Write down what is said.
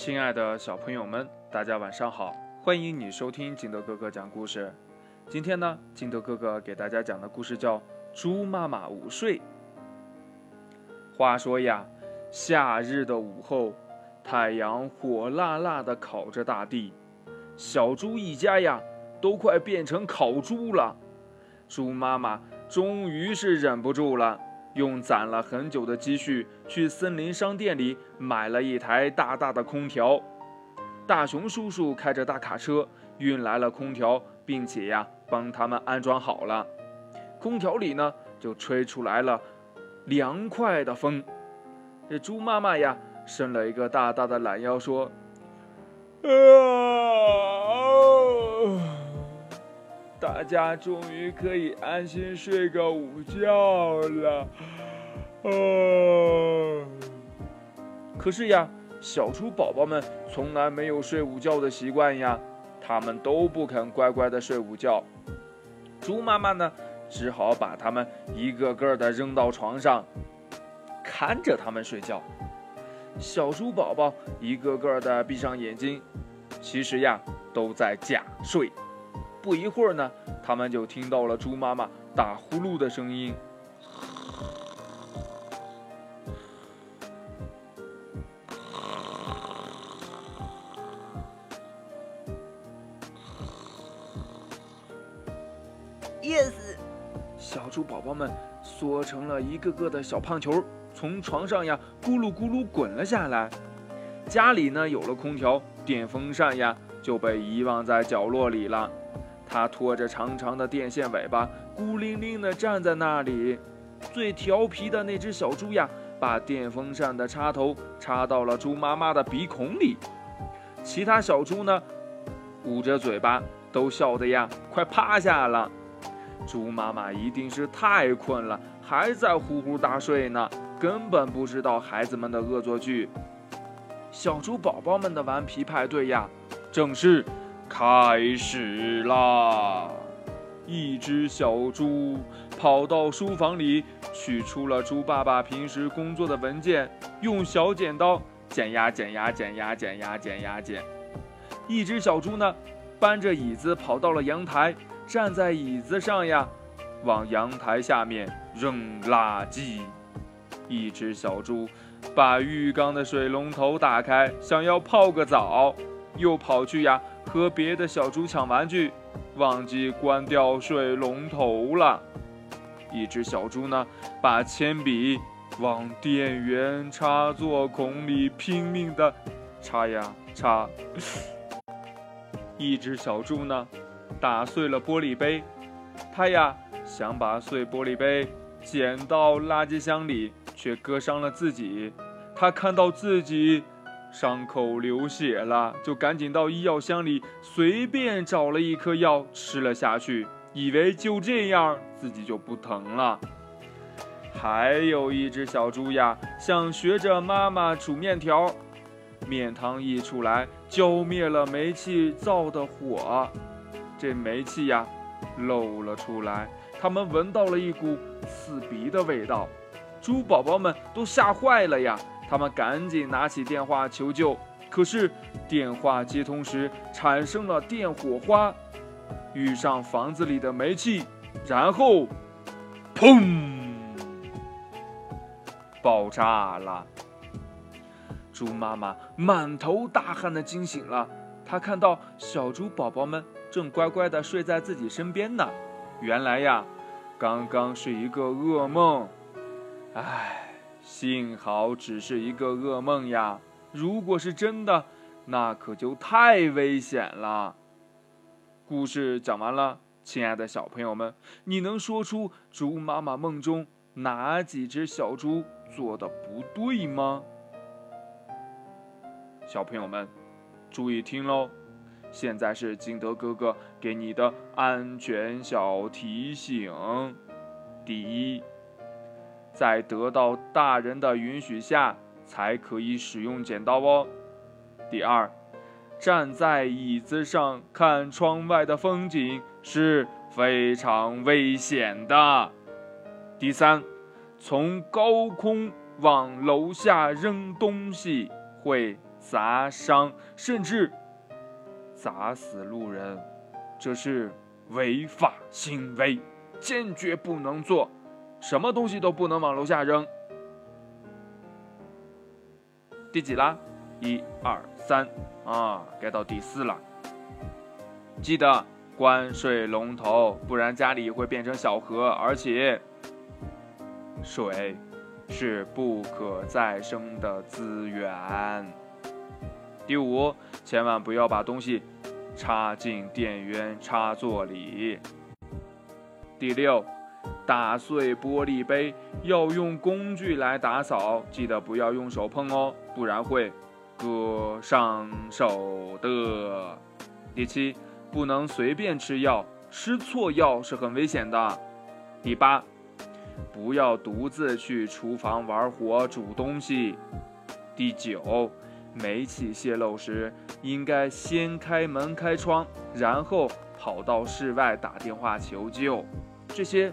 亲爱的小朋友们，大家晚上好！欢迎你收听金德哥哥讲故事。今天呢，金德哥哥给大家讲的故事叫《猪妈妈午睡》。话说呀，夏日的午后，太阳火辣辣的烤着大地，小猪一家呀，都快变成烤猪了。猪妈妈终于是忍不住了。用攒了很久的积蓄去森林商店里买了一台大大的空调，大熊叔叔开着大卡车运来了空调，并且呀帮他们安装好了。空调里呢就吹出来了凉快的风。这猪妈妈呀伸了一个大大的懒腰，说：“啊。”大家终于可以安心睡个午觉了，啊。可是呀，小猪宝宝们从来没有睡午觉的习惯呀，他们都不肯乖乖的睡午觉。猪妈妈呢，只好把他们一个个的扔到床上，看着他们睡觉。小猪宝宝一个个的闭上眼睛，其实呀，都在假睡。不一会儿呢，他们就听到了猪妈妈打呼噜的声音。Yes，小猪宝宝们缩成了一个个的小胖球，从床上呀咕噜咕噜滚了下来。家里呢有了空调，电风扇呀就被遗忘在角落里了。它拖着长长的电线尾巴，孤零零地站在那里。最调皮的那只小猪呀，把电风扇的插头插到了猪妈妈的鼻孔里。其他小猪呢，捂着嘴巴，都笑得呀，快趴下了。猪妈妈一定是太困了，还在呼呼大睡呢，根本不知道孩子们的恶作剧。小猪宝宝们的顽皮派对呀，正是。开始啦！一只小猪跑到书房里，取出了猪爸爸平时工作的文件，用小剪刀剪呀剪呀剪呀剪呀剪呀剪。一只小猪呢，搬着椅子跑到了阳台，站在椅子上呀，往阳台下面扔垃圾。一只小猪把浴缸的水龙头打开，想要泡个澡，又跑去呀。和别的小猪抢玩具，忘记关掉水龙头了。一只小猪呢，把铅笔往电源插座孔里拼命的插呀插。一只小猪呢，打碎了玻璃杯，它呀想把碎玻璃杯捡到垃圾箱里，却割伤了自己。它看到自己。伤口流血了，就赶紧到医药箱里随便找了一颗药吃了下去，以为就这样自己就不疼了。还有一只小猪呀，想学着妈妈煮面条，面汤一出来，浇灭了煤气灶的火，这煤气呀漏了出来，他们闻到了一股刺鼻的味道，猪宝宝们都吓坏了呀。他们赶紧拿起电话求救，可是电话接通时产生了电火花，遇上房子里的煤气，然后，砰，爆炸了。猪妈妈满头大汗的惊醒了，她看到小猪宝宝们正乖乖的睡在自己身边呢。原来呀，刚刚是一个噩梦，唉。幸好只是一个噩梦呀！如果是真的，那可就太危险了。故事讲完了，亲爱的小朋友们，你能说出猪妈妈梦中哪几只小猪做的不对吗？小朋友们，注意听喽！现在是金德哥哥给你的安全小提醒：第一。在得到大人的允许下，才可以使用剪刀哦。第二，站在椅子上看窗外的风景是非常危险的。第三，从高空往楼下扔东西会砸伤，甚至砸死路人，这是违法行为，坚决不能做。什么东西都不能往楼下扔。第几啦？一二三啊，该到第四了。记得关水龙头，不然家里会变成小河，而且水是不可再生的资源。第五，千万不要把东西插进电源插座里。第六。打碎玻璃杯要用工具来打扫，记得不要用手碰哦，不然会割伤手的。第七，不能随便吃药，吃错药是很危险的。第八，不要独自去厨房玩火煮东西。第九，煤气泄漏时应该先开门开窗，然后跑到室外打电话求救。这些。